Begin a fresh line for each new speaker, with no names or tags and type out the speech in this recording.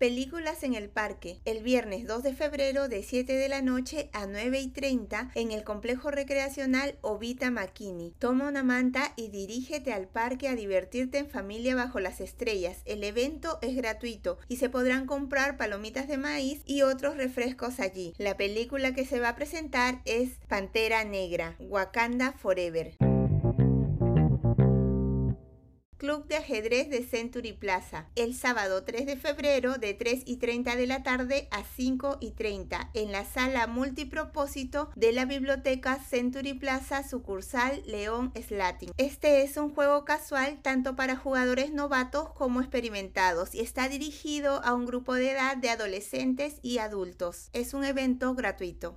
Películas en el parque. El viernes 2 de febrero de 7 de la noche a 9 y 30 en el complejo recreacional Ovita Makini. Toma una manta y dirígete al parque a divertirte en familia bajo las estrellas. El evento es gratuito y se podrán comprar palomitas de maíz y otros refrescos allí. La película que se va a presentar es Pantera Negra, Wakanda Forever. Club de Ajedrez de Century Plaza, el sábado 3 de febrero de 3 y 30 de la tarde a 5 y 30 en la sala multipropósito de la biblioteca Century Plaza sucursal León Slating. Este es un juego casual tanto para jugadores novatos como experimentados y está dirigido a un grupo de edad de adolescentes y adultos. Es un evento gratuito.